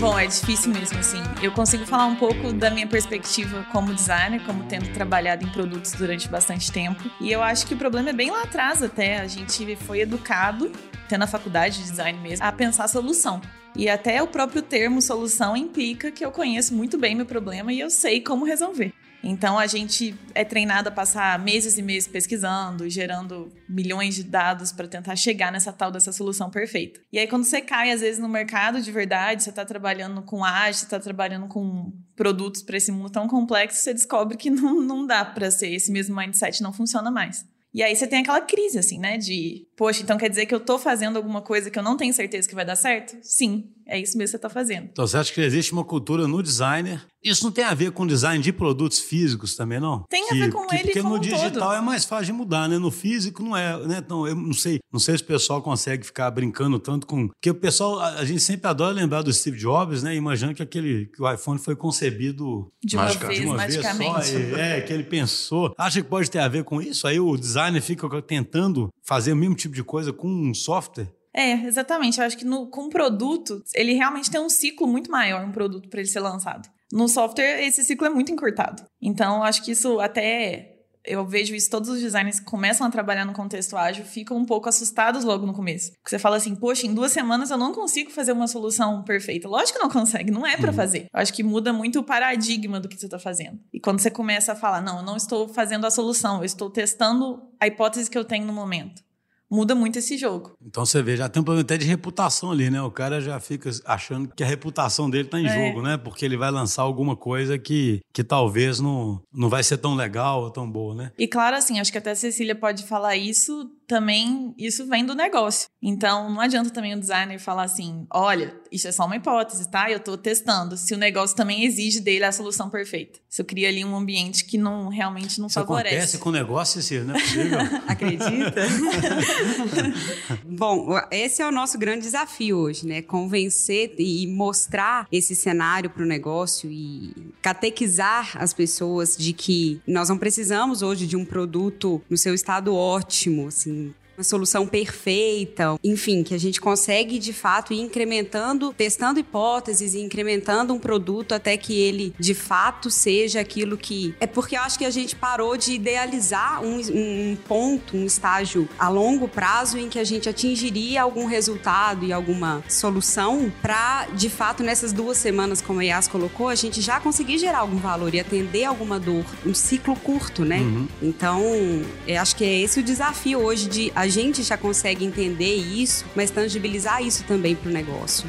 Bom, é difícil mesmo, assim. Eu consigo falar um pouco da minha perspectiva como designer, como tendo trabalhado em produtos durante bastante tempo. E eu acho que o problema é bem lá atrás até. A gente foi educado, tendo a faculdade de design mesmo, a pensar a solução. E até o próprio termo solução implica que eu conheço muito bem meu problema e eu sei como resolver. Então a gente é treinado a passar meses e meses pesquisando, gerando milhões de dados para tentar chegar nessa tal dessa solução perfeita. E aí quando você cai às vezes no mercado de verdade, você está trabalhando com você está trabalhando com produtos para esse mundo tão complexo, você descobre que não, não dá para ser esse mesmo mindset, não funciona mais. E aí você tem aquela crise, assim, né? De, poxa, então quer dizer que eu tô fazendo alguma coisa que eu não tenho certeza que vai dar certo? Sim, é isso mesmo que você está fazendo. Então você acha que existe uma cultura no designer? Isso não tem a ver com design de produtos físicos também, não? Tem a ver com que, ele Porque no digital todo. é mais fácil de mudar, né? No físico não é, né? Então, eu não sei, não sei se o pessoal consegue ficar brincando tanto com... Porque o pessoal, a, a gente sempre adora lembrar do Steve Jobs, né? Imaginando que aquele que o iPhone foi concebido De uma vez, de uma vez só, é, que ele pensou. Acha que pode ter a ver com isso? Aí o designer fica tentando fazer o mesmo tipo de coisa com um software? É, exatamente. Eu acho que no, com o produto, ele realmente tem um ciclo muito maior, um produto para ele ser lançado. No software, esse ciclo é muito encurtado. Então, eu acho que isso até. Eu vejo isso, todos os designers que começam a trabalhar no contexto ágil ficam um pouco assustados logo no começo. Porque você fala assim, poxa, em duas semanas eu não consigo fazer uma solução perfeita. Lógico que não consegue, não é pra fazer. Eu acho que muda muito o paradigma do que você tá fazendo. E quando você começa a falar, não, eu não estou fazendo a solução, eu estou testando a hipótese que eu tenho no momento. Muda muito esse jogo. Então você vê, já tem um problema até de reputação ali, né? O cara já fica achando que a reputação dele tá em É. jogo, né? Porque ele vai lançar alguma coisa que, que talvez não, não vai ser tão legal ou tão boa, né? E claro, assim, acho que até a Cecília pode falar isso também, isso vem do negócio. Então, não adianta também o designer falar assim, olha, isso é só uma hipótese, tá? Eu tô testando. Se o negócio também exige dele a solução perfeita. Se eu cria ali um ambiente que não realmente não Isso favorece. acontece com o negócio, Cecília, não é possível. Acredita? Bom, esse é o nosso grande desafio hoje, né? Convencer e mostrar esse cenário para o negócio e catequizar as pessoas de que nós não precisamos hoje de um produto no seu estado ótimo, assim. Uma solução perfeita, enfim, que a gente consegue de fato ir incrementando, testando hipóteses e incrementando um produto até que ele de fato seja aquilo que. É porque eu acho que a gente parou de idealizar um, um ponto, um estágio a longo prazo em que a gente atingiria algum resultado e alguma solução para, de fato, nessas duas semanas, como a Yas colocou, a gente já conseguir gerar algum valor e atender alguma dor. Um ciclo curto, né? Então, eu acho que é esse o desafio hoje de a gente já consegue entender isso, mas tangibilizar isso também para o negócio.